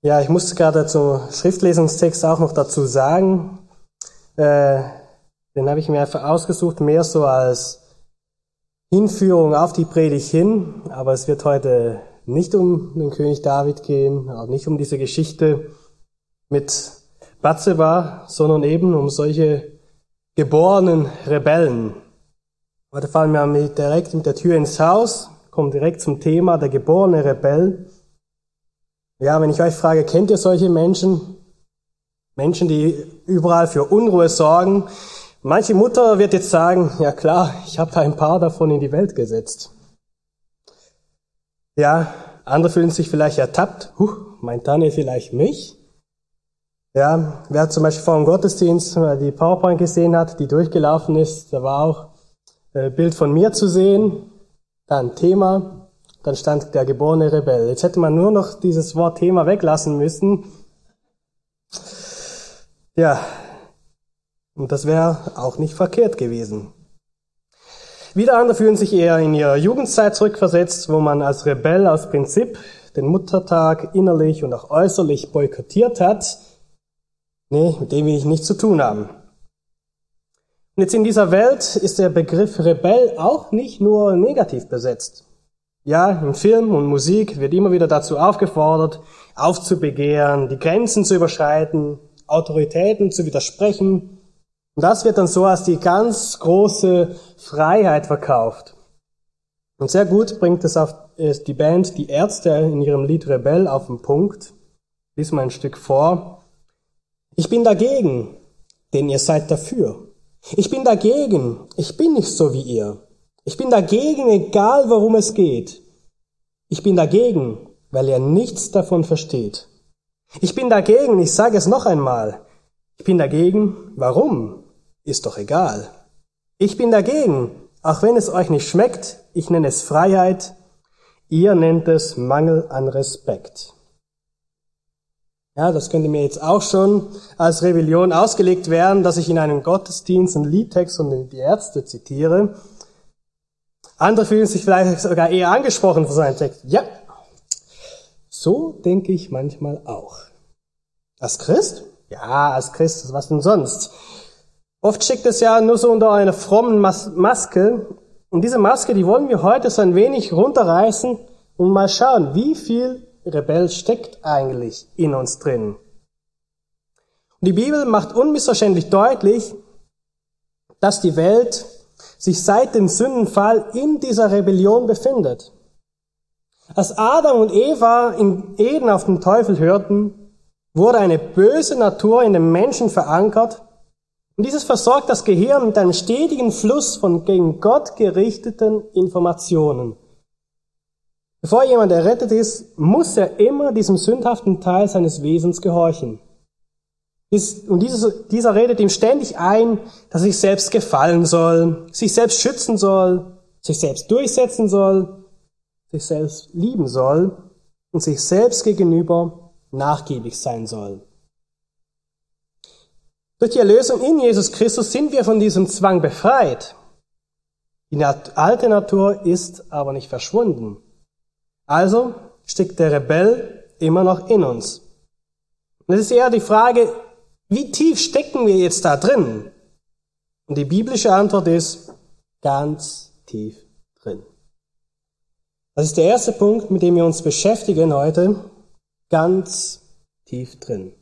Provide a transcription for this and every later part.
Ja, ich muss gerade zum Schriftlesungstext auch noch dazu sagen, äh, den habe ich mir einfach ausgesucht, mehr so als Hinführung auf die Predigt hin, aber es wird heute nicht um den König David gehen, auch nicht um diese Geschichte mit Bathseba, sondern eben um solche geborenen Rebellen. Heute fallen wir direkt mit der Tür ins Haus, kommen direkt zum Thema der geborene Rebell. Ja, wenn ich euch frage, kennt ihr solche Menschen? Menschen, die überall für Unruhe sorgen. Manche Mutter wird jetzt sagen, ja klar, ich habe da ein paar davon in die Welt gesetzt. Ja, andere fühlen sich vielleicht ertappt. Huh, meint Daniel vielleicht mich? Ja, wer zum Beispiel vor dem Gottesdienst die PowerPoint gesehen hat, die durchgelaufen ist, da war auch ein äh, Bild von mir zu sehen, dann Thema, dann stand der geborene Rebell. Jetzt hätte man nur noch dieses Wort Thema weglassen müssen ja, und das wäre auch nicht verkehrt gewesen. Wieder andere fühlen sich eher in ihre Jugendzeit zurückversetzt, wo man als Rebell aus Prinzip den Muttertag innerlich und auch äußerlich boykottiert hat. Nee, mit dem will ich nichts zu tun haben. Und jetzt in dieser Welt ist der Begriff Rebell auch nicht nur negativ besetzt. Ja, im Film und Musik wird immer wieder dazu aufgefordert, aufzubegehren, die Grenzen zu überschreiten, Autoritäten zu widersprechen. Und das wird dann so als die ganz große Freiheit verkauft. Und sehr gut bringt es auf die Band Die Ärzte in ihrem Lied Rebell auf den Punkt. Lies mal ein Stück vor. Ich bin dagegen, denn ihr seid dafür. Ich bin dagegen, ich bin nicht so wie ihr. Ich bin dagegen, egal worum es geht. Ich bin dagegen, weil ihr nichts davon versteht. Ich bin dagegen, ich sage es noch einmal. Ich bin dagegen, warum? Ist doch egal. Ich bin dagegen, auch wenn es euch nicht schmeckt, ich nenne es Freiheit, ihr nennt es Mangel an Respekt. Ja, das könnte mir jetzt auch schon als Rebellion ausgelegt werden, dass ich in einem Gottesdienst einen Liedtext und die Ärzte zitiere. Andere fühlen sich vielleicht sogar eher angesprochen von seinem Text. Ja, so denke ich manchmal auch. Als Christ? Ja, als Christ, was denn sonst? Oft schickt es ja nur so unter einer frommen Mas Maske. Und diese Maske, die wollen wir heute so ein wenig runterreißen und mal schauen, wie viel Rebell steckt eigentlich in uns drin. Und die Bibel macht unmissverständlich deutlich, dass die Welt sich seit dem Sündenfall in dieser Rebellion befindet. Als Adam und Eva in Eden auf den Teufel hörten, wurde eine böse Natur in dem Menschen verankert und dieses versorgt das Gehirn mit einem stetigen Fluss von gegen Gott gerichteten Informationen. Bevor jemand errettet ist, muss er immer diesem sündhaften Teil seines Wesens gehorchen. Und dieser redet ihm ständig ein, dass er sich selbst gefallen soll, sich selbst schützen soll, sich selbst durchsetzen soll, sich selbst lieben soll und sich selbst gegenüber nachgiebig sein soll. Durch die Erlösung in Jesus Christus sind wir von diesem Zwang befreit. Die alte Natur ist aber nicht verschwunden. Also steckt der Rebell immer noch in uns. Und es ist eher die Frage, wie tief stecken wir jetzt da drin? Und die biblische Antwort ist ganz tief drin. Das ist der erste Punkt, mit dem wir uns beschäftigen heute, ganz tief drin.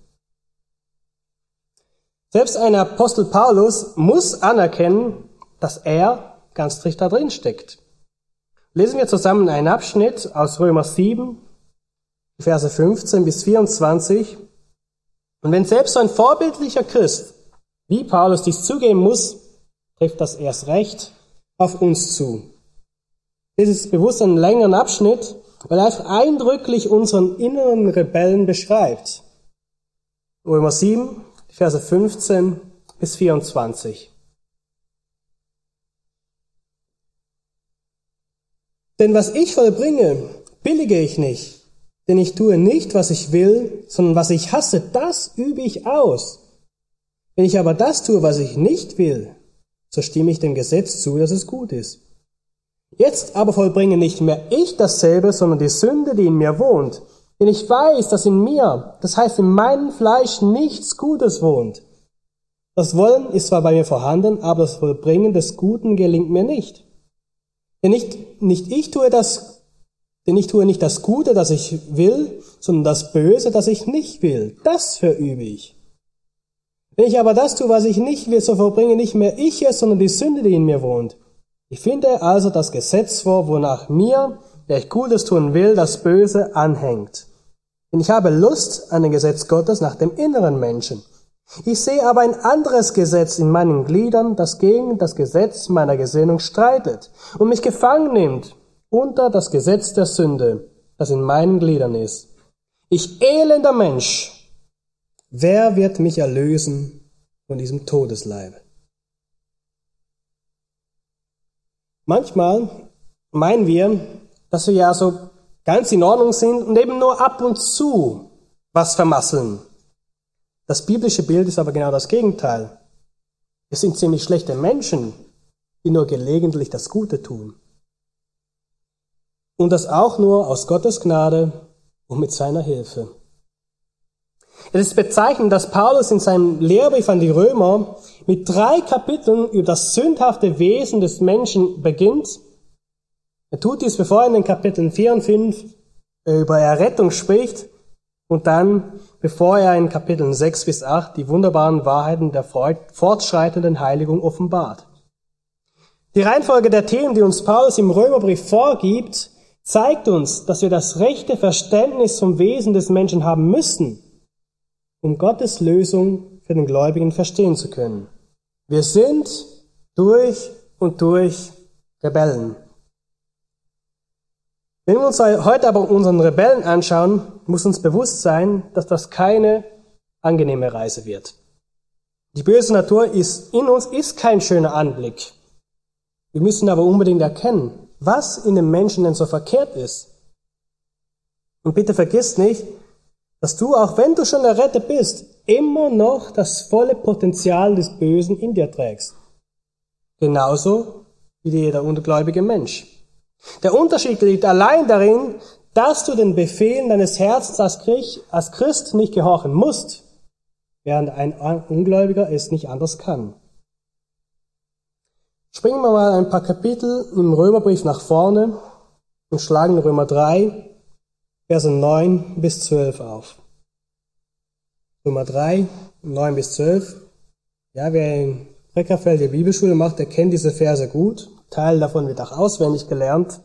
Selbst ein Apostel Paulus muss anerkennen, dass er ganz dicht da drin steckt. Lesen wir zusammen einen Abschnitt aus Römer 7, Verse 15 bis 24. Und wenn selbst so ein vorbildlicher Christ, wie Paulus dies zugeben muss, trifft das erst recht auf uns zu. Das ist bewusst ein längeren Abschnitt, weil er einfach eindrücklich unseren inneren Rebellen beschreibt. Römer 7, Verse 15 bis 24. Denn was ich vollbringe, billige ich nicht. Denn ich tue nicht, was ich will, sondern was ich hasse, das übe ich aus. Wenn ich aber das tue, was ich nicht will, so stimme ich dem Gesetz zu, dass es gut ist. Jetzt aber vollbringe nicht mehr ich dasselbe, sondern die Sünde, die in mir wohnt. Denn ich weiß, dass in mir, das heißt in meinem Fleisch, nichts Gutes wohnt. Das Wollen ist zwar bei mir vorhanden, aber das Vollbringen des Guten gelingt mir nicht. Denn nicht, nicht ich tue das, denn ich tue nicht das Gute, das ich will, sondern das Böse, das ich nicht will. Das verübe ich. Wenn ich aber das tue, was ich nicht will, so vollbringe nicht mehr ich es, sondern die Sünde, die in mir wohnt. Ich finde also das Gesetz vor, wonach mir, der ich Gutes tun will, das Böse anhängt. Denn ich habe Lust an dem Gesetz Gottes nach dem inneren Menschen. Ich sehe aber ein anderes Gesetz in meinen Gliedern, das gegen das Gesetz meiner Gesinnung streitet und mich gefangen nimmt unter das Gesetz der Sünde, das in meinen Gliedern ist. Ich elender Mensch, wer wird mich erlösen von diesem Todesleibe? Manchmal meinen wir, dass wir ja so ganz in Ordnung sind und eben nur ab und zu was vermasseln. Das biblische Bild ist aber genau das Gegenteil. Wir sind ziemlich schlechte Menschen, die nur gelegentlich das Gute tun. Und das auch nur aus Gottes Gnade und mit seiner Hilfe. Es ist bezeichnend, dass Paulus in seinem Lehrbrief an die Römer mit drei Kapiteln über das sündhafte Wesen des Menschen beginnt. Er tut dies, bevor er in den Kapiteln 4 und 5 äh, über Errettung spricht und dann, bevor er in Kapiteln 6 bis 8 die wunderbaren Wahrheiten der fortschreitenden Heiligung offenbart. Die Reihenfolge der Themen, die uns Paulus im Römerbrief vorgibt, zeigt uns, dass wir das rechte Verständnis zum Wesen des Menschen haben müssen, um Gottes Lösung für den Gläubigen verstehen zu können. Wir sind durch und durch Rebellen. Wenn wir uns heute aber unseren Rebellen anschauen, muss uns bewusst sein, dass das keine angenehme Reise wird. Die böse Natur ist in uns ist kein schöner Anblick. Wir müssen aber unbedingt erkennen, was in dem Menschen denn so verkehrt ist. Und bitte vergiss nicht, dass du, auch wenn du schon errettet bist, immer noch das volle Potenzial des Bösen in dir trägst. Genauso wie jeder ungläubige Mensch. Der Unterschied liegt allein darin, dass du den Befehlen deines Herzens als Christ nicht gehorchen musst, während ein Ungläubiger es nicht anders kann. Springen wir mal ein paar Kapitel im Römerbrief nach vorne und schlagen Römer 3, Verse 9 bis 12 auf. Römer 3, 9 bis 12. Ja, wer in Breckerfeld die Bibelschule macht, der kennt diese Verse gut. Teil davon wird auch auswendig gelernt.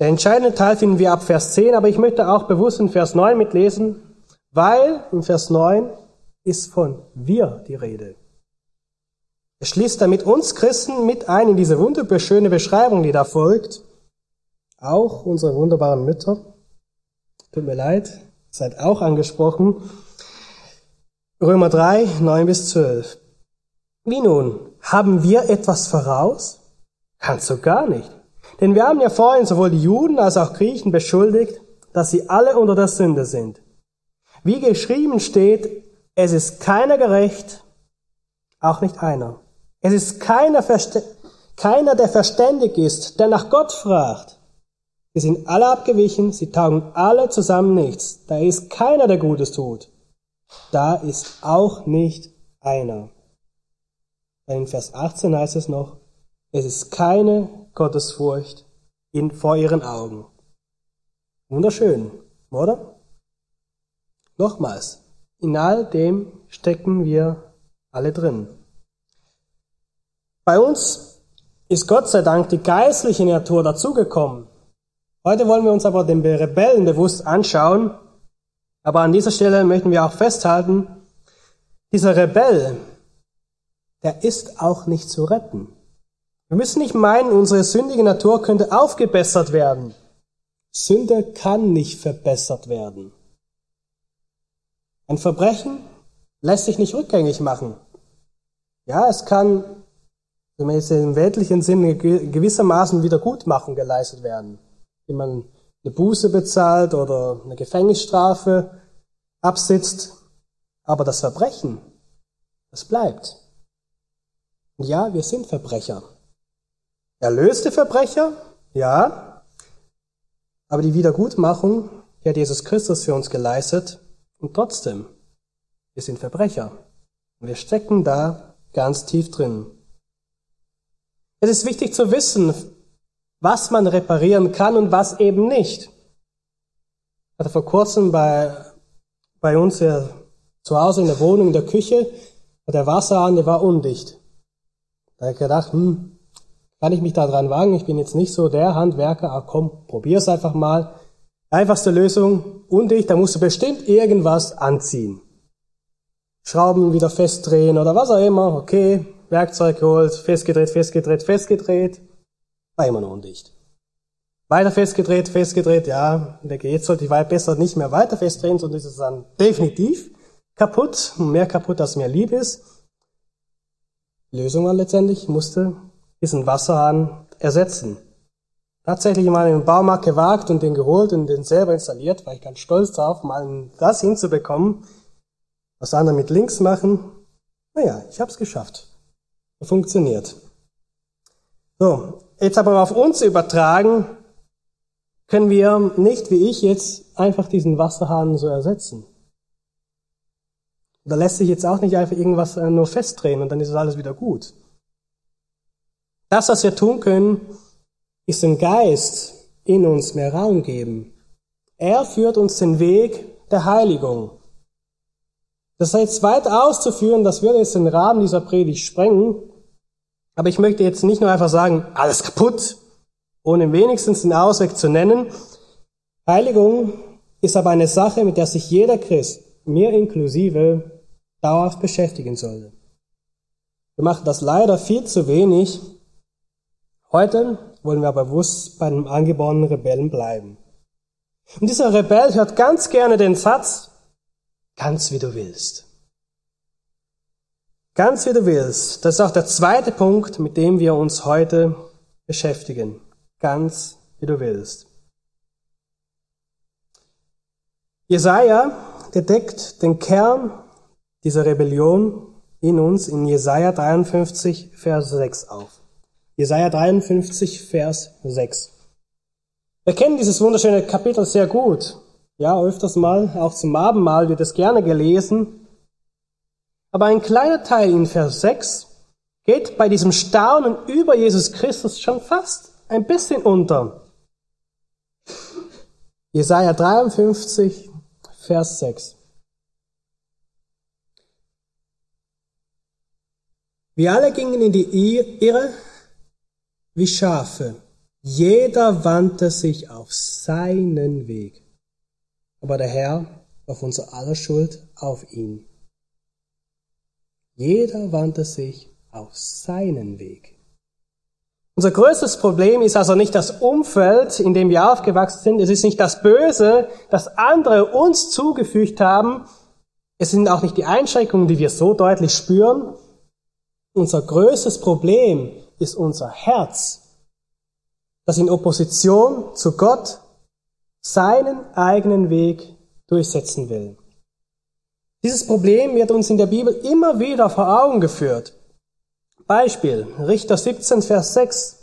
Der entscheidende Teil finden wir ab Vers 10, aber ich möchte auch bewusst in Vers 9 mitlesen, weil in Vers 9 ist von wir die Rede. Er schließt damit uns Christen mit ein in diese wunderschöne Beschreibung, die da folgt. Auch unsere wunderbaren Mütter. Tut mir leid, seid auch angesprochen. Römer 3, 9 bis 12. Wie nun? Haben wir etwas voraus? Kannst du gar nicht. Denn wir haben ja vorhin sowohl die Juden als auch Griechen beschuldigt, dass sie alle unter der Sünde sind. Wie geschrieben steht, es ist keiner gerecht, auch nicht einer. Es ist keiner, keiner, der verständig ist, der nach Gott fragt. Sie sind alle abgewichen, sie taugen alle zusammen nichts. Da ist keiner, der Gutes tut. Da ist auch nicht einer. In Vers 18 heißt es noch, es ist keine Gottesfurcht in, vor ihren Augen. Wunderschön, oder? Nochmals, in all dem stecken wir alle drin. Bei uns ist Gott sei Dank die geistliche Natur dazugekommen. Heute wollen wir uns aber den Rebellen bewusst anschauen. Aber an dieser Stelle möchten wir auch festhalten, dieser Rebell, der ist auch nicht zu retten. Wir müssen nicht meinen, unsere sündige Natur könnte aufgebessert werden. Sünde kann nicht verbessert werden. Ein Verbrechen lässt sich nicht rückgängig machen. Ja, es kann, jetzt im weltlichen Sinne gewissermaßen Wiedergutmachung geleistet werden indem man eine Buße bezahlt oder eine Gefängnisstrafe absitzt. Aber das Verbrechen, das bleibt. Und ja, wir sind Verbrecher. Erlöste Verbrecher, ja. Aber die Wiedergutmachung, die hat Jesus Christus für uns geleistet und trotzdem, wir sind Verbrecher. Und wir stecken da ganz tief drin. Es ist wichtig zu wissen, was man reparieren kann und was eben nicht. Ich hatte vor kurzem bei, bei uns ja, zu Hause in der Wohnung, in der Küche, der Wasserhahn, der war undicht. Da habe ich gedacht, hm, kann ich mich da dran wagen? Ich bin jetzt nicht so der Handwerker, ah komm, probier's einfach mal. Einfachste Lösung, undicht, da musst du bestimmt irgendwas anziehen. Schrauben wieder festdrehen oder was auch immer, okay, Werkzeug geholt, festgedreht, festgedreht, festgedreht, war immer noch undicht. Weiter festgedreht, festgedreht, ja, jetzt sollte ich besser nicht mehr weiter festdrehen, sondern ist es dann definitiv kaputt, mehr kaputt, als mir lieb ist. Lösung war letztendlich, musste diesen Wasserhahn ersetzen. Tatsächlich mal den Baumarkt gewagt und den geholt und den selber installiert, war ich ganz stolz drauf, mal das hinzubekommen. Was andere mit links machen, naja, ich habe es geschafft. Funktioniert. So, jetzt aber auf uns übertragen, können wir nicht, wie ich jetzt, einfach diesen Wasserhahn so ersetzen. Da lässt sich jetzt auch nicht einfach irgendwas äh, nur festdrehen und dann ist alles wieder gut. Das, was wir tun können, ist dem Geist in uns mehr Raum geben. Er führt uns den Weg der Heiligung. Das jetzt weit auszuführen, das würde jetzt den Rahmen dieser Predigt sprengen. Aber ich möchte jetzt nicht nur einfach sagen, alles kaputt, ohne wenigstens den Ausweg zu nennen. Heiligung ist aber eine Sache, mit der sich jeder Christ, mir inklusive, dauerhaft beschäftigen sollte. Wir machen das leider viel zu wenig. Heute wollen wir aber bewusst bei einem angeborenen Rebellen bleiben. Und dieser Rebell hört ganz gerne den Satz, ganz wie du willst. Ganz wie du willst. Das ist auch der zweite Punkt, mit dem wir uns heute beschäftigen. Ganz wie du willst. Jesaja, der deckt den Kern dieser Rebellion in uns in Jesaja 53, Vers 6 auf. Jesaja 53, Vers 6. Wir kennen dieses wunderschöne Kapitel sehr gut. Ja, öfters mal, auch zum Abendmahl wird es gerne gelesen. Aber ein kleiner Teil in Vers 6 geht bei diesem Staunen über Jesus Christus schon fast ein bisschen unter. Jesaja 53, Vers 6. Wir alle gingen in die Irre wie Schafe. Jeder wandte sich auf seinen Weg. Aber der Herr auf unser aller Schuld auf ihn. Jeder wandte sich auf seinen Weg. Unser größtes Problem ist also nicht das Umfeld, in dem wir aufgewachsen sind. Es ist nicht das Böse, das andere uns zugefügt haben. Es sind auch nicht die Einschränkungen, die wir so deutlich spüren, unser größtes Problem ist unser Herz, das in Opposition zu Gott seinen eigenen Weg durchsetzen will. Dieses Problem wird uns in der Bibel immer wieder vor Augen geführt. Beispiel, Richter 17, Vers 6.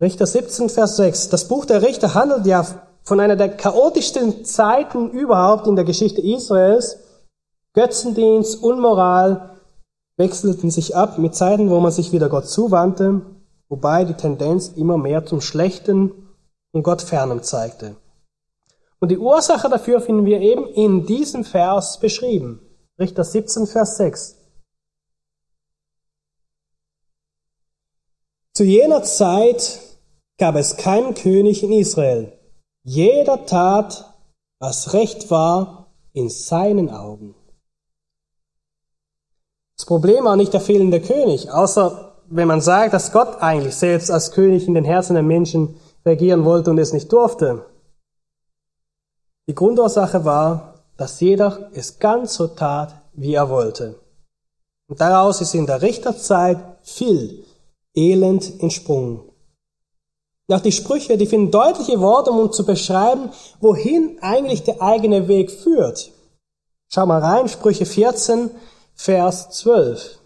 Richter 17, Vers 6. Das Buch der Richter handelt ja von einer der chaotischsten Zeiten überhaupt in der Geschichte Israels. Götzendienst, Unmoral, wechselten sich ab mit Zeiten, wo man sich wieder Gott zuwandte, wobei die Tendenz immer mehr zum Schlechten und Gott fernem zeigte. Und die Ursache dafür finden wir eben in diesem Vers beschrieben. Richter 17, Vers 6. Zu jener Zeit gab es keinen König in Israel. Jeder tat, was recht war in seinen Augen. Das Problem war nicht der fehlende König, außer wenn man sagt, dass Gott eigentlich selbst als König in den Herzen der Menschen regieren wollte und es nicht durfte. Die Grundursache war, dass jeder es ganz so tat, wie er wollte. Und daraus ist in der Richterzeit viel Elend entsprungen. Nach die Sprüche, die finden deutliche Worte, um zu beschreiben, wohin eigentlich der eigene Weg führt. Schau mal rein, Sprüche 14, Vers 12.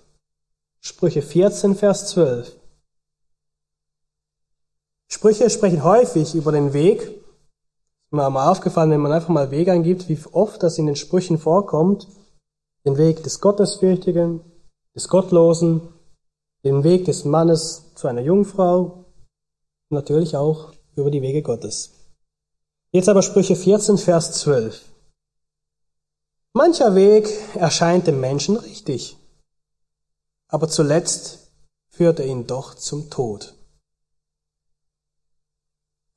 Sprüche 14, Vers 12. Sprüche sprechen häufig über den Weg. Mir mal aufgefallen, wenn man einfach mal Weg eingibt, wie oft das in den Sprüchen vorkommt. Den Weg des Gottesfürchtigen, des Gottlosen, den Weg des Mannes zu einer Jungfrau, natürlich auch über die Wege Gottes. Jetzt aber Sprüche 14, Vers 12. Mancher Weg erscheint dem Menschen richtig, aber zuletzt führt er ihn doch zum Tod.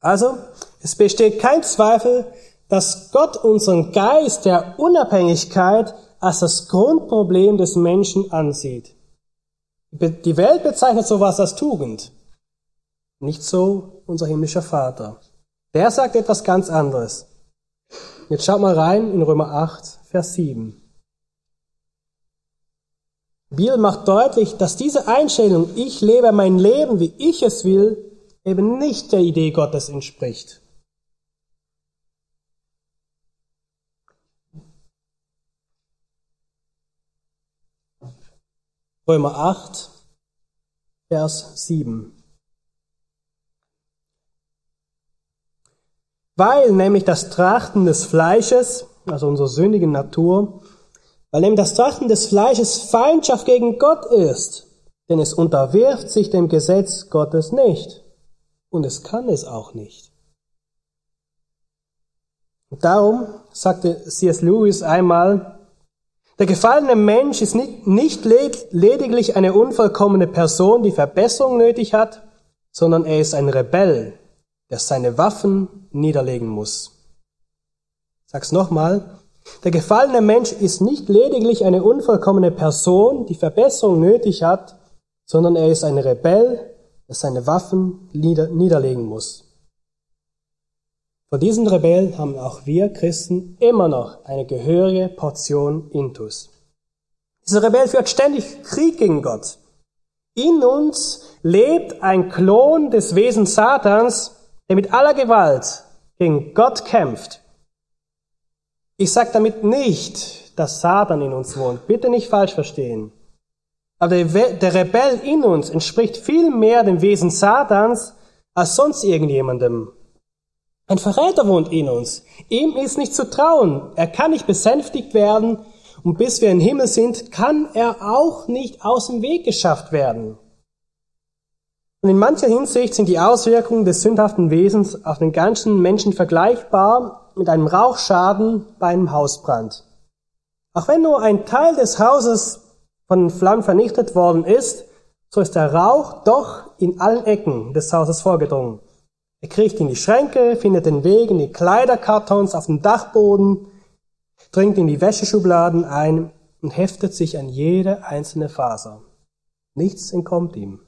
Also, es besteht kein Zweifel, dass Gott unseren Geist der Unabhängigkeit als das Grundproblem des Menschen ansieht. Die Welt bezeichnet sowas als Tugend. Nicht so unser himmlischer Vater. Der sagt etwas ganz anderes. Jetzt schaut mal rein in Römer 8, Vers 7. Biel macht deutlich, dass diese Einstellung, ich lebe mein Leben, wie ich es will, eben nicht der Idee Gottes entspricht. Römer 8, Vers 7. Weil nämlich das Trachten des Fleisches, also unserer sündigen Natur, weil nämlich das Trachten des Fleisches Feindschaft gegen Gott ist, denn es unterwirft sich dem Gesetz Gottes nicht und es kann es auch nicht. Und darum sagte C.S. Lewis einmal, der gefallene Mensch ist nicht, nicht lediglich eine unvollkommene Person, die Verbesserung nötig hat, sondern er ist ein Rebell, der seine Waffen niederlegen muss. Sag's nochmal. Der gefallene Mensch ist nicht lediglich eine unvollkommene Person, die Verbesserung nötig hat, sondern er ist ein Rebell, der seine Waffen niederlegen muss. Vor diesen Rebellen haben auch wir Christen immer noch eine gehörige Portion Intus. Dieser Rebell führt ständig Krieg gegen Gott. In uns lebt ein Klon des Wesens Satans, der mit aller Gewalt gegen Gott kämpft. Ich sage damit nicht, dass Satan in uns wohnt. Bitte nicht falsch verstehen. Aber der Rebell in uns entspricht viel mehr dem Wesen Satans als sonst irgendjemandem. Ein Verräter wohnt in uns. Ihm ist nicht zu trauen. Er kann nicht besänftigt werden. Und bis wir im Himmel sind, kann er auch nicht aus dem Weg geschafft werden. Und in mancher Hinsicht sind die Auswirkungen des sündhaften Wesens auf den ganzen Menschen vergleichbar mit einem Rauchschaden bei einem Hausbrand. Auch wenn nur ein Teil des Hauses von Flammen vernichtet worden ist, so ist der Rauch doch in allen Ecken des Hauses vorgedrungen. Er kriecht in die Schränke, findet den Weg in die Kleiderkartons auf dem Dachboden, dringt in die Wäscheschubladen ein und heftet sich an jede einzelne Faser. Nichts entkommt ihm.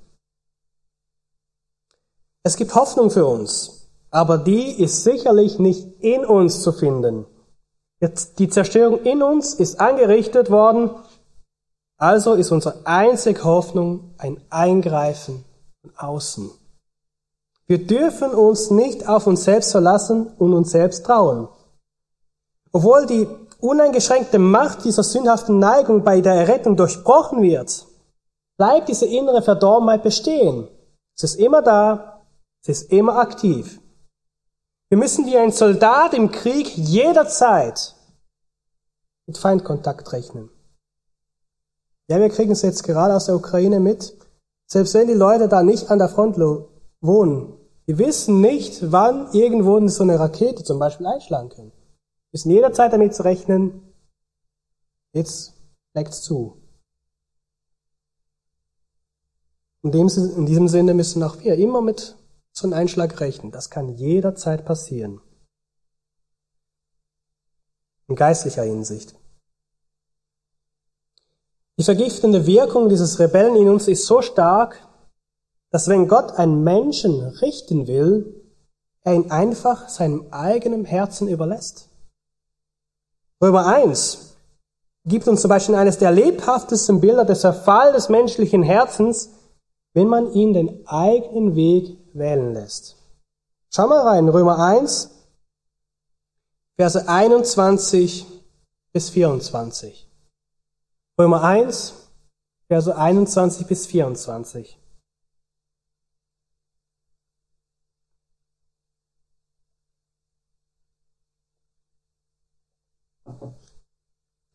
Es gibt Hoffnung für uns, aber die ist sicherlich nicht in uns zu finden. Die Zerstörung in uns ist angerichtet worden also ist unsere einzige Hoffnung ein Eingreifen von außen. Wir dürfen uns nicht auf uns selbst verlassen und uns selbst trauen. Obwohl die uneingeschränkte Macht dieser sündhaften Neigung bei der Errettung durchbrochen wird, bleibt diese innere Verdorbenheit bestehen. Es ist immer da, es ist immer aktiv. Wir müssen wie ein Soldat im Krieg jederzeit mit Feindkontakt rechnen. Ja, wir kriegen es jetzt gerade aus der Ukraine mit. Selbst wenn die Leute da nicht an der Front wohnen, die wissen nicht, wann irgendwo so eine Rakete zum Beispiel einschlagen können. Müssen jederzeit damit zu rechnen, jetzt leckt's zu. In, dem, in diesem Sinne müssen auch wir immer mit so einem Einschlag rechnen. Das kann jederzeit passieren. In geistlicher Hinsicht. Die vergiftende Wirkung dieses Rebellen in uns ist so stark, dass wenn Gott einen Menschen richten will, er ihn einfach seinem eigenen Herzen überlässt. Römer 1 gibt uns zum Beispiel eines der lebhaftesten Bilder des Verfall des menschlichen Herzens, wenn man ihn den eigenen Weg wählen lässt. Schau mal rein, Römer 1, Verse 21 bis 24. Römer 1, Verse 21 bis 24.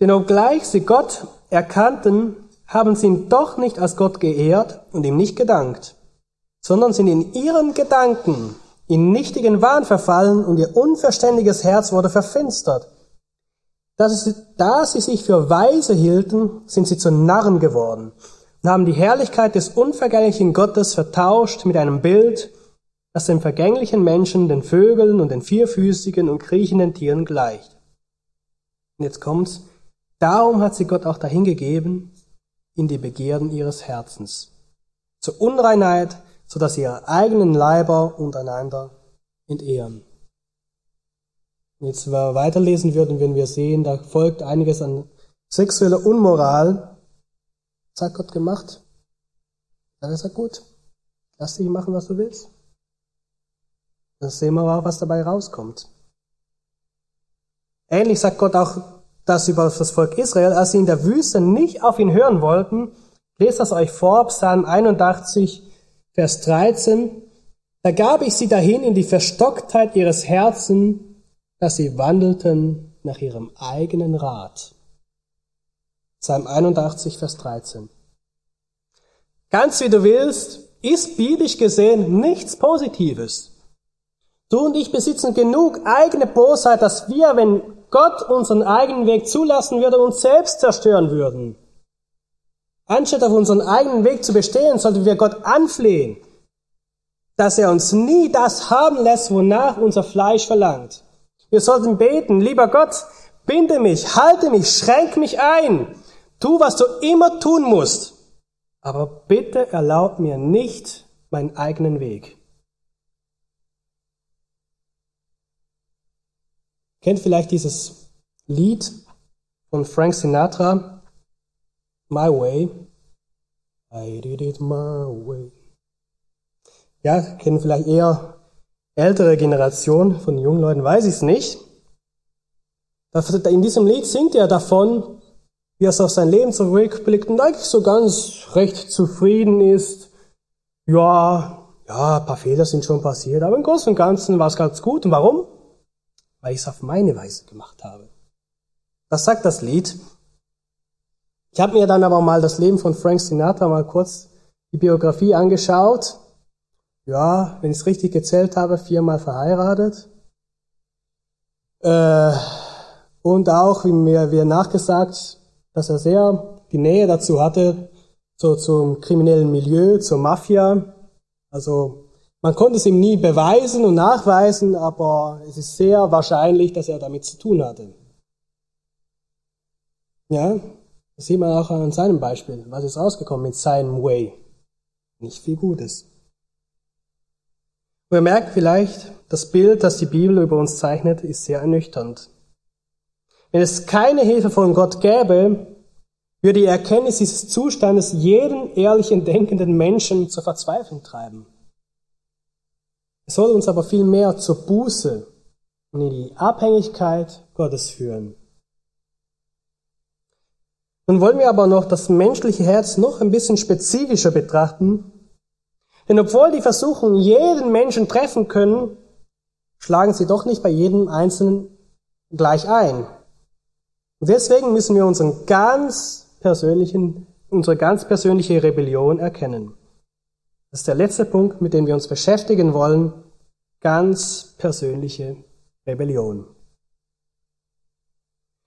Denn obgleich sie Gott erkannten, haben sie ihn doch nicht als Gott geehrt und ihm nicht gedankt, sondern sind in ihren Gedanken in nichtigen Wahn verfallen und ihr unverständiges Herz wurde verfinstert. Da sie, sich für weise hielten, sind sie zu Narren geworden und haben die Herrlichkeit des unvergänglichen Gottes vertauscht mit einem Bild, das dem vergänglichen Menschen, den Vögeln und den vierfüßigen und kriechenden Tieren gleicht. Und jetzt kommt's. Darum hat sie Gott auch dahingegeben in die Begierden ihres Herzens. Zur Unreinheit, so dass sie ihre eigenen Leiber untereinander entehren. Jetzt, wenn wir weiterlesen würden, würden wir sehen, da folgt einiges an sexueller Unmoral. Was hat Gott gemacht? Dann ist er gut. Lass dich machen, was du willst. Dann sehen wir auch, was dabei rauskommt. Ähnlich sagt Gott auch das über das Volk Israel, als sie in der Wüste nicht auf ihn hören wollten. Lest das euch vor, Psalm 81, Vers 13. Da gab ich sie dahin in die Verstocktheit ihres Herzen, dass sie wandelten nach ihrem eigenen Rat. Psalm 81, Vers 13. Ganz wie du willst, ist biblisch gesehen nichts Positives. Du und ich besitzen genug eigene Bosheit, dass wir, wenn Gott unseren eigenen Weg zulassen würde, uns selbst zerstören würden. Anstatt auf unseren eigenen Weg zu bestehen, sollten wir Gott anflehen, dass er uns nie das haben lässt, wonach unser Fleisch verlangt. Wir sollten beten, lieber Gott, binde mich, halte mich, schränk mich ein, tu, was du immer tun musst. Aber bitte erlaub mir nicht meinen eigenen Weg. Kennt vielleicht dieses Lied von Frank Sinatra, My Way. I did it my way. Ja, kennen vielleicht eher ältere Generation von jungen Leuten, weiß ich es nicht. In diesem Lied singt er davon, wie er auf sein Leben zurückblickt und eigentlich so ganz recht zufrieden ist. Ja, ja, ein paar Fehler sind schon passiert, aber im Großen und Ganzen war es ganz gut. Und warum? weil ich es auf meine Weise gemacht habe. Das sagt das Lied. Ich habe mir dann aber mal das Leben von Frank Sinatra mal kurz die Biografie angeschaut. Ja, wenn ich es richtig gezählt habe, viermal verheiratet. Äh, und auch, wie mir wir nachgesagt, dass er sehr die Nähe dazu hatte, so zum kriminellen Milieu, zur Mafia. Also man konnte es ihm nie beweisen und nachweisen, aber es ist sehr wahrscheinlich, dass er damit zu tun hatte. Ja, das sieht man auch an seinem Beispiel. Was ist rausgekommen mit seinem Way? Nicht viel Gutes. Und ihr merkt vielleicht, das Bild, das die Bibel über uns zeichnet, ist sehr ernüchternd. Wenn es keine Hilfe von Gott gäbe, würde die Erkenntnis dieses Zustandes jeden ehrlichen denkenden Menschen zur Verzweiflung treiben. Es soll uns aber viel mehr zur Buße und in die Abhängigkeit Gottes führen. Nun wollen wir aber noch das menschliche Herz noch ein bisschen spezifischer betrachten. Denn obwohl die Versuchungen jeden Menschen treffen können, schlagen sie doch nicht bei jedem Einzelnen gleich ein. Und deswegen müssen wir unseren ganz persönlichen, unsere ganz persönliche Rebellion erkennen. Das ist der letzte Punkt, mit dem wir uns beschäftigen wollen. Ganz persönliche Rebellion.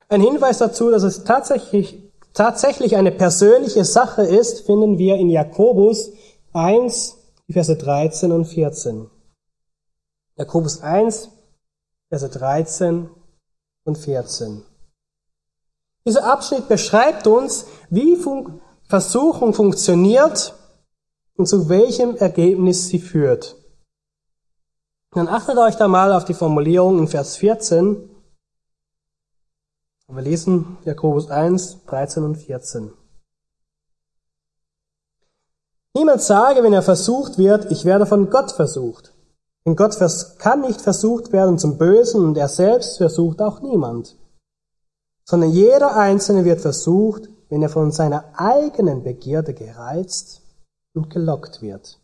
Ein Hinweis dazu, dass es tatsächlich, tatsächlich eine persönliche Sache ist, finden wir in Jakobus 1, die Verse 13 und 14. Jakobus 1, Verse 13 und 14. Dieser Abschnitt beschreibt uns, wie Versuchung funktioniert und zu welchem Ergebnis sie führt. Dann achtet euch da mal auf die Formulierung in Vers 14. Wir lesen Jakobus 1, 13 und 14. Niemand sage, wenn er versucht wird, ich werde von Gott versucht. Denn Gott kann nicht versucht werden zum Bösen und er selbst versucht auch niemand. Sondern jeder Einzelne wird versucht, wenn er von seiner eigenen Begierde gereizt und gelockt wird.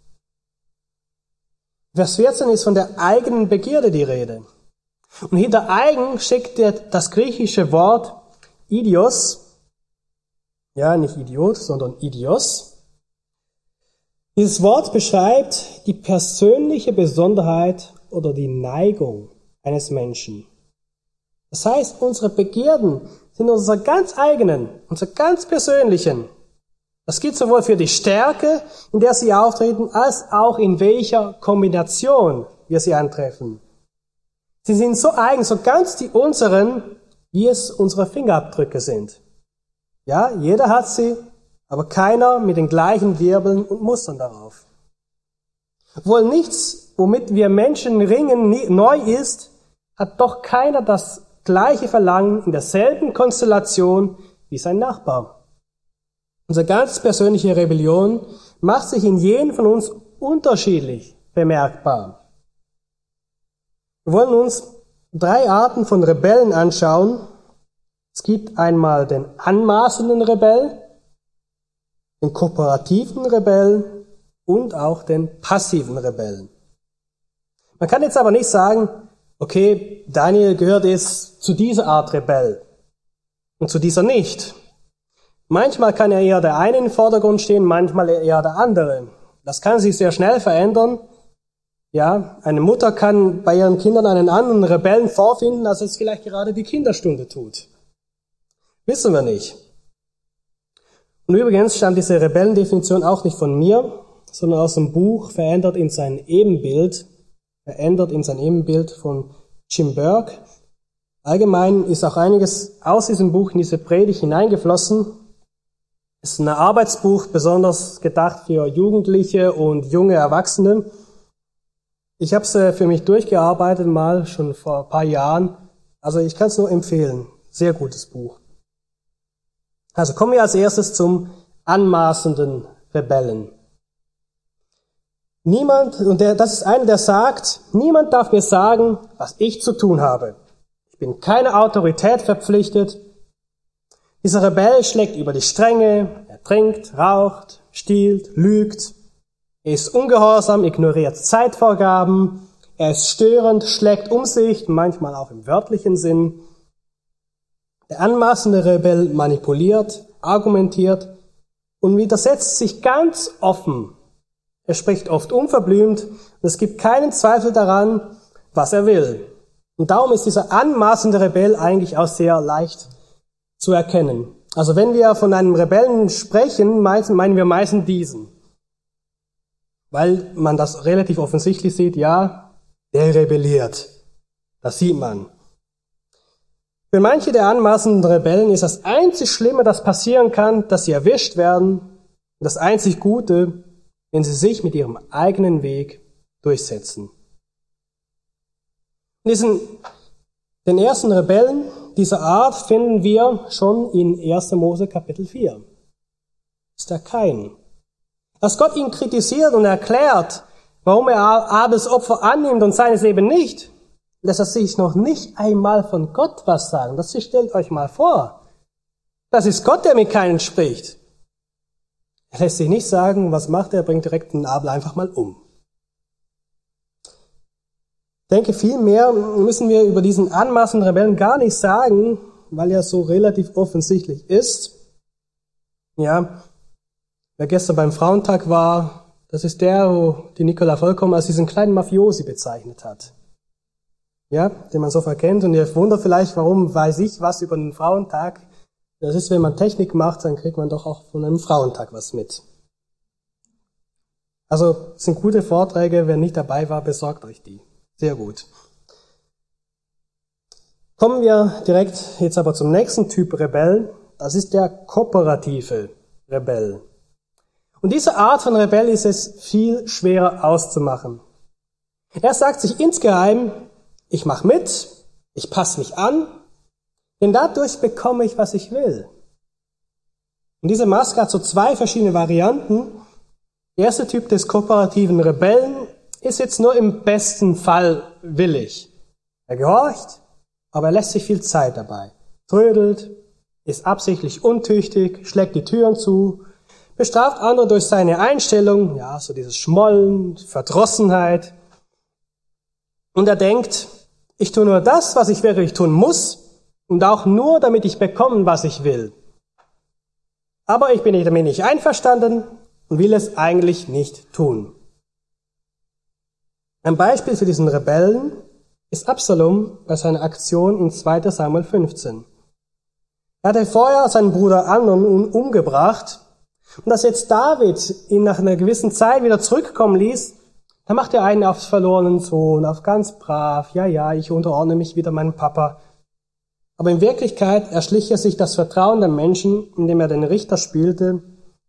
Vers 14 ist von der eigenen Begierde die Rede. Und hinter eigen steckt das griechische Wort Idios. Ja, nicht Idiot, sondern Idios. Dieses Wort beschreibt die persönliche Besonderheit oder die Neigung eines Menschen. Das heißt, unsere Begierden sind unsere ganz eigenen, unsere ganz persönlichen. Das gilt sowohl für die Stärke, in der sie auftreten, als auch in welcher Kombination wir sie antreffen. Sie sind so eigen, so ganz die unseren, wie es unsere Fingerabdrücke sind. Ja, jeder hat sie, aber keiner mit den gleichen Wirbeln und Mustern darauf. Obwohl nichts, womit wir Menschen ringen, neu ist, hat doch keiner das gleiche Verlangen in derselben Konstellation wie sein Nachbar. Unsere ganz persönliche Rebellion macht sich in jedem von uns unterschiedlich bemerkbar. Wir wollen uns drei Arten von Rebellen anschauen. Es gibt einmal den anmaßenden Rebell, den kooperativen Rebellen und auch den passiven Rebellen. Man kann jetzt aber nicht sagen, okay, Daniel gehört jetzt zu dieser Art Rebell und zu dieser nicht. Manchmal kann ja eher der eine im Vordergrund stehen, manchmal eher der andere. Das kann sich sehr schnell verändern. Ja, eine Mutter kann bei ihren Kindern einen anderen Rebellen vorfinden, als es vielleicht gerade die Kinderstunde tut. Wissen wir nicht. Und übrigens stammt diese Rebellendefinition auch nicht von mir, sondern aus dem Buch Verändert in sein Ebenbild, verändert in sein Ebenbild von Jim Burke. Allgemein ist auch einiges aus diesem Buch in diese Predigt hineingeflossen. Es ist ein Arbeitsbuch, besonders gedacht für Jugendliche und junge Erwachsene. Ich habe es äh, für mich durchgearbeitet, mal schon vor ein paar Jahren. Also ich kann es nur empfehlen. Sehr gutes Buch. Also kommen wir als erstes zum anmaßenden Rebellen. Niemand, und der, das ist einer, der sagt, niemand darf mir sagen, was ich zu tun habe. Ich bin keine Autorität verpflichtet. Dieser Rebell schlägt über die Stränge, er trinkt, raucht, stiehlt, lügt. Er ist ungehorsam, ignoriert Zeitvorgaben. Er ist störend, schlägt um sich, manchmal auch im wörtlichen Sinn. Der anmaßende Rebell manipuliert, argumentiert und widersetzt sich ganz offen. Er spricht oft unverblümt und es gibt keinen Zweifel daran, was er will. Und darum ist dieser anmaßende Rebell eigentlich auch sehr leicht zu erkennen. Also wenn wir von einem Rebellen sprechen, meinen wir meistens diesen. Weil man das relativ offensichtlich sieht, ja, der rebelliert. Das sieht man. Für manche der anmaßenden Rebellen ist das einzig Schlimme, das passieren kann, dass sie erwischt werden. Und das einzig Gute, wenn sie sich mit ihrem eigenen Weg durchsetzen. Diesen, den ersten Rebellen dieser Art finden wir schon in 1. Mose Kapitel 4. Das ist der Kain. Als Gott ihn kritisiert und erklärt, warum er Abels Opfer annimmt und seines eben nicht, lässt er sich noch nicht einmal von Gott was sagen. Das stellt euch mal vor. Das ist Gott, der mit keinen spricht. Er lässt sich nicht sagen, was macht er, bringt direkt den Abel einfach mal um. Ich denke, vielmehr müssen wir über diesen anmaßenden Rebellen gar nicht sagen, weil er so relativ offensichtlich ist. Ja, wer gestern beim Frauentag war, das ist der, wo die Nicola vollkommen als diesen kleinen Mafiosi bezeichnet hat ja, den man so verkennt. Und ihr wundert vielleicht, warum weiß ich was über den Frauentag. Das ist, wenn man Technik macht, dann kriegt man doch auch von einem Frauentag was mit. Also sind gute Vorträge. Wer nicht dabei war, besorgt euch die. Sehr gut. Kommen wir direkt jetzt aber zum nächsten Typ Rebell. Das ist der kooperative Rebell. Und diese Art von Rebell ist es viel schwerer auszumachen. Er sagt sich insgeheim, ich mache mit, ich passe mich an, denn dadurch bekomme ich, was ich will. Und diese Maske hat so zwei verschiedene Varianten. Der erste Typ des kooperativen Rebellen ist jetzt nur im besten Fall willig. Er gehorcht, aber er lässt sich viel Zeit dabei. Trödelt, ist absichtlich untüchtig, schlägt die Türen zu, bestraft andere durch seine Einstellung, ja, so dieses Schmollen, Verdrossenheit. Und er denkt, Ich tue nur das, was ich wirklich tun muss und auch nur, damit ich bekomme, was ich will. Aber ich bin damit nicht einverstanden und will es eigentlich nicht tun. Ein Beispiel für diesen Rebellen ist Absalom bei seiner Aktion in 2 Samuel 15. Er hatte vorher seinen Bruder Amnon umgebracht und dass jetzt David ihn nach einer gewissen Zeit wieder zurückkommen ließ, da macht er einen aufs verlorenen Sohn, auf ganz brav, ja, ja, ich unterordne mich wieder meinem Papa. Aber in Wirklichkeit erschlich er sich das Vertrauen der Menschen, indem er den Richter spielte,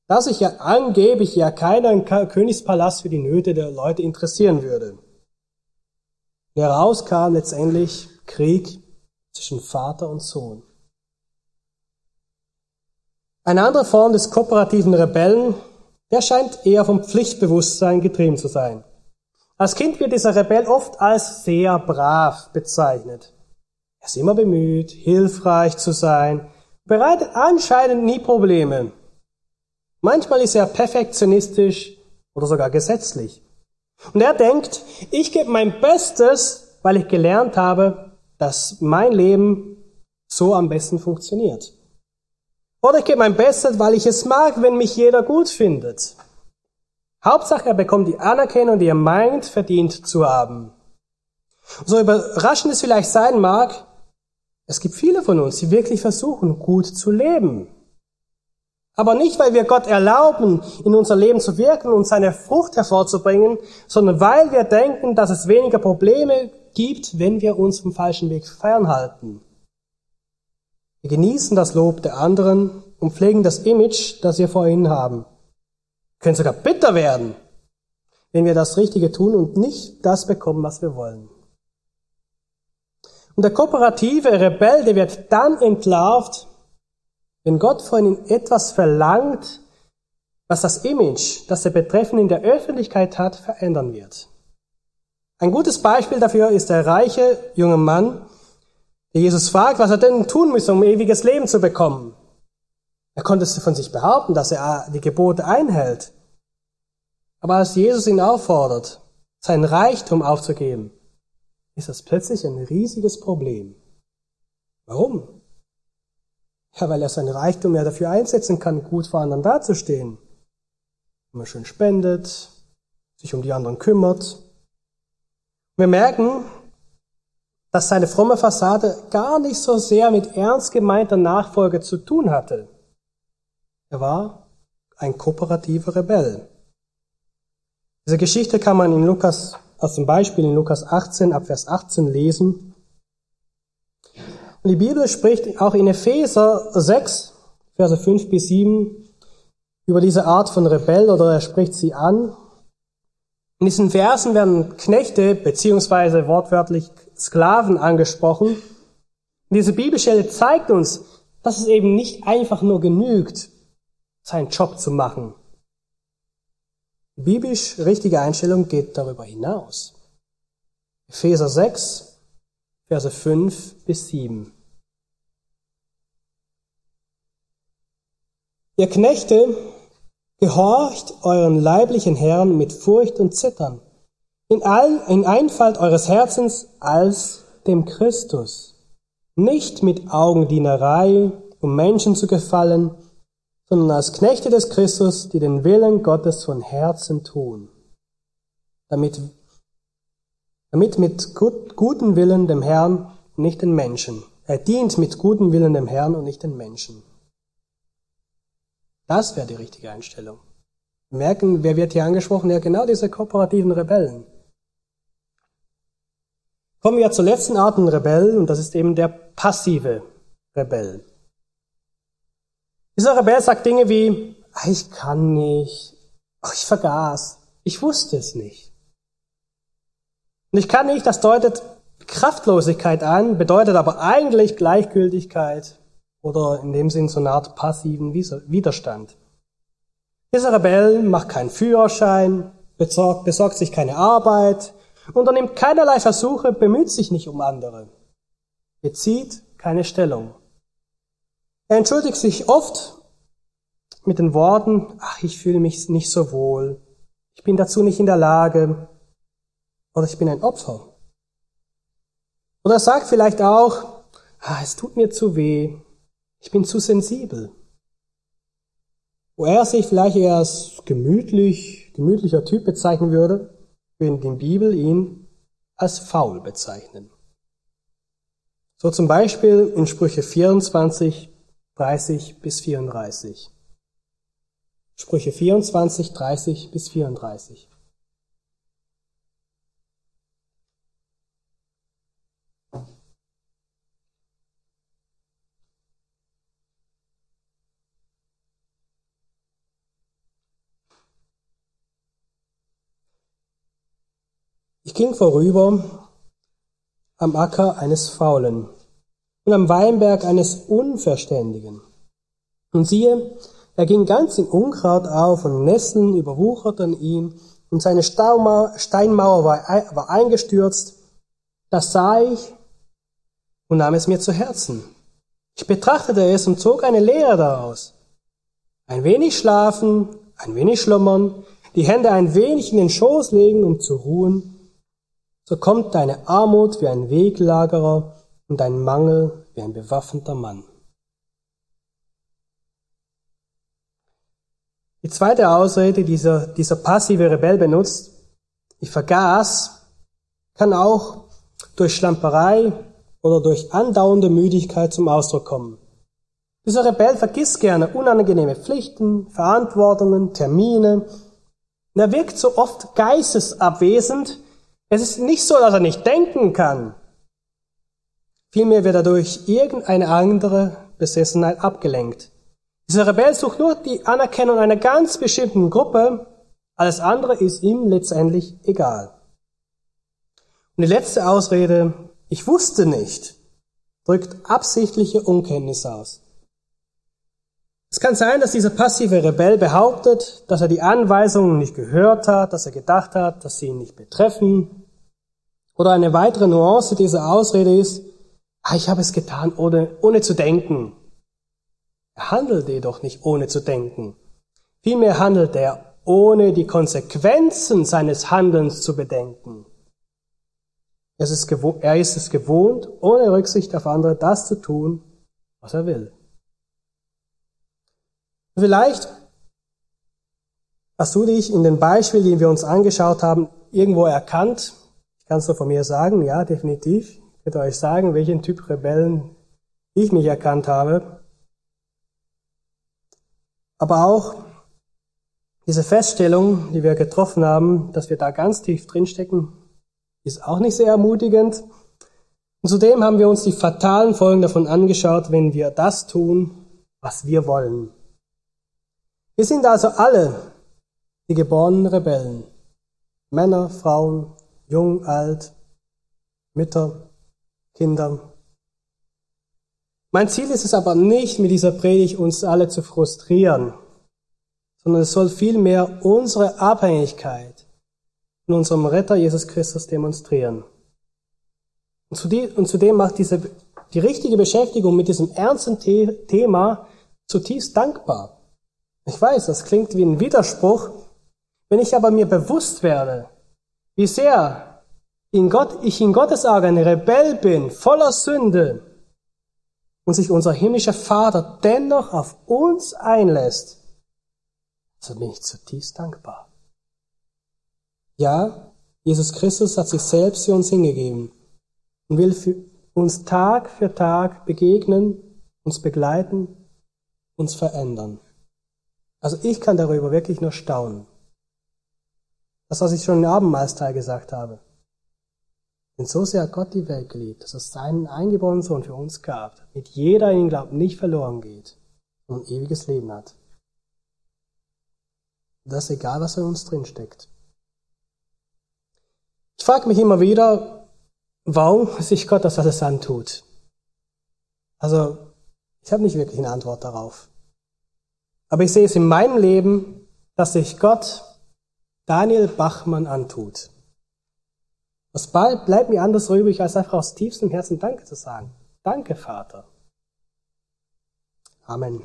da sich ja angeblich ja keiner Königspalast für die Nöte der Leute interessieren würde. Herauskam letztendlich Krieg zwischen Vater und Sohn. Eine andere Form des kooperativen Rebellen, der scheint eher vom Pflichtbewusstsein getrieben zu sein. Als Kind wird dieser Rebell oft als sehr brav bezeichnet. Er ist immer bemüht, hilfreich zu sein, bereitet anscheinend nie Probleme. Manchmal ist er perfektionistisch oder sogar gesetzlich. Und er denkt, ich gebe mein Bestes, weil ich gelernt habe, dass mein Leben so am besten funktioniert. Oder ich gebe mein Bestes, weil ich es mag, wenn mich jeder gut findet. Hauptsache, er bekommt die Anerkennung, die er meint, verdient zu haben. So überraschend es vielleicht sein mag, es gibt viele von uns, die wirklich versuchen, gut zu leben. Aber nicht, weil wir Gott erlauben, in unser Leben zu wirken und seine Frucht hervorzubringen, sondern weil wir denken, dass es weniger Probleme gibt, wenn wir uns vom falschen Weg fernhalten. Wir genießen das Lob der anderen und pflegen das Image, das wir vor ihnen haben. Können sogar bitter werden, wenn wir das Richtige tun und nicht das bekommen, was wir wollen. Und der kooperative Rebell, der wird dann entlarvt, wenn Gott von ihnen etwas verlangt, was das Image, das der Betreffende in der Öffentlichkeit hat, verändern wird. Ein gutes Beispiel dafür ist der reiche junge Mann, der Jesus fragt, was er denn tun müsse, um ewiges Leben zu bekommen. Er konnte es von sich behaupten, dass er die Gebote einhält. Aber als Jesus ihn auffordert, sein Reichtum aufzugeben, ist das plötzlich ein riesiges Problem. Warum? Ja, weil er sein Reichtum ja dafür einsetzen kann, gut vor anderen dazustehen. Immer schön spendet, sich um die anderen kümmert. Wir merken, dass seine fromme Fassade gar nicht so sehr mit ernst gemeinter Nachfolge zu tun hatte. Er war ein kooperativer Rebell. Diese Geschichte kann man in Lukas, aus dem Beispiel in Lukas 18 ab Vers 18 lesen. Und die Bibel spricht auch in Epheser 6, Verse 5 bis 7 über diese Art von Rebell oder er spricht sie an. In diesen Versen werden Knechte beziehungsweise wortwörtlich Sklaven angesprochen. Und diese Bibelstelle zeigt uns, dass es eben nicht einfach nur genügt, seinen Job zu machen. Die biblisch richtige Einstellung geht darüber hinaus. Epheser 6, Verse 5 bis 7. Ihr Knechte, gehorcht euren leiblichen Herren mit Furcht und Zittern, in, all, in Einfalt eures Herzens als dem Christus, nicht mit Augendienerei, um Menschen zu gefallen, sondern als Knechte des Christus, die den Willen Gottes von Herzen tun, damit damit mit gut, guten Willen dem Herrn und nicht den Menschen. Er dient mit gutem Willen dem Herrn und nicht den Menschen. Das wäre die richtige Einstellung. Wir merken, wer wird hier angesprochen? Ja, genau diese kooperativen Rebellen. Kommen wir zur letzten Art von Rebell, und das ist eben der passive Rebell. Dieser Rebell sagt Dinge wie, ah, ich kann nicht, ach, ich vergaß, ich wusste es nicht. Und ich kann nicht, das deutet Kraftlosigkeit an, bedeutet aber eigentlich Gleichgültigkeit oder in dem Sinn so eine Art passiven Widerstand. Dieser Rebell macht keinen Führerschein, besorgt, besorgt sich keine Arbeit, unternimmt keinerlei Versuche, bemüht sich nicht um andere, bezieht keine Stellung. Er entschuldigt sich oft mit den Worten, ach, ich fühle mich nicht so wohl, ich bin dazu nicht in der Lage, oder ich bin ein Opfer. Oder er sagt vielleicht auch, ah, es tut mir zu weh, ich bin zu sensibel. Wo er sich vielleicht eher als gemütlich, gemütlicher Typ bezeichnen würde, würde die Bibel ihn als faul bezeichnen. So zum Beispiel in Sprüche 24, 30 bis 34. Sprüche 24, 30 bis 34. Ich ging vorüber am Acker eines Faulen und am Weinberg eines Unverständigen. Und siehe, er ging ganz in Unkraut auf und Nesseln überwucherten ihn und seine Steinmauer war, war eingestürzt. Das sah ich und nahm es mir zu Herzen. Ich betrachtete es und zog eine Lehre daraus. Ein wenig schlafen, ein wenig schlummern, die Hände ein wenig in den Schoß legen, um zu ruhen so kommt deine Armut wie ein Weglagerer und dein Mangel wie ein bewaffneter Mann. Die zweite Ausrede, die dieser, dieser passive Rebell benutzt, ich vergaß, kann auch durch Schlamperei oder durch andauernde Müdigkeit zum Ausdruck kommen. Dieser Rebell vergisst gerne unangenehme Pflichten, Verantwortungen, Termine. Und er wirkt so oft geistesabwesend, es ist nicht so, dass er nicht denken kann. Vielmehr wird er durch irgendeine andere Besessenheit abgelenkt. Dieser Rebell sucht nur die Anerkennung einer ganz bestimmten Gruppe, alles andere ist ihm letztendlich egal. Und die letzte Ausrede, ich wusste nicht, drückt absichtliche Unkenntnis aus. Es kann sein, dass dieser passive Rebell behauptet, dass er die Anweisungen nicht gehört hat, dass er gedacht hat, dass sie ihn nicht betreffen. Oder eine weitere Nuance dieser Ausrede ist, ah, ich habe es getan, ohne, ohne zu denken. Er handelt jedoch nicht ohne zu denken. Vielmehr handelt er, ohne die Konsequenzen seines Handelns zu bedenken. Er ist, er ist es gewohnt, ohne Rücksicht auf andere das zu tun, was er will. Vielleicht hast du dich in den Beispielen, die wir uns angeschaut haben, irgendwo erkannt. Ich kann es nur von mir sagen, ja, definitiv. Ich werde euch sagen, welchen Typ Rebellen ich mich erkannt habe. Aber auch diese Feststellung, die wir getroffen haben, dass wir da ganz tief drinstecken, ist auch nicht sehr ermutigend. Und zudem haben wir uns die fatalen Folgen davon angeschaut, wenn wir das tun, was wir wollen. Wir sind also alle die geborenen Rebellen. Männer, Frauen, jung, alt, Mütter, Kinder. Mein Ziel ist es aber nicht, mit dieser Predigt uns alle zu frustrieren, sondern es soll vielmehr unsere Abhängigkeit von unserem Retter Jesus Christus demonstrieren. Und zudem macht diese, die richtige Beschäftigung mit diesem ernsten Thema zutiefst dankbar. Ich weiß, das klingt wie ein Widerspruch. Wenn ich aber mir bewusst werde, wie sehr in Gott, ich in Gottes Augen Rebell bin, voller Sünde, und sich unser himmlischer Vater dennoch auf uns einlässt, so bin ich zutiefst dankbar. Ja, Jesus Christus hat sich selbst für uns hingegeben und will für uns Tag für Tag begegnen, uns begleiten, uns verändern. Also ich kann darüber wirklich nur staunen. Das, was ich schon im Abendmahlsteil gesagt habe. Denn so sehr hat Gott die Welt geliebt, dass es seinen eingeborenen Sohn für uns gab, damit jeder in ihn glaubt nicht verloren geht und ein ewiges Leben hat. Und das ist egal, was in uns drin steckt. Ich frage mich immer wieder, warum sich Gott das alles antut. Also, ich habe nicht wirklich eine Antwort darauf. Aber ich sehe es in meinem Leben, dass sich Gott Daniel Bachmann antut. Was bleibt mir anders übrig, als einfach aus tiefstem Herzen Danke zu sagen? Danke, Vater. Amen.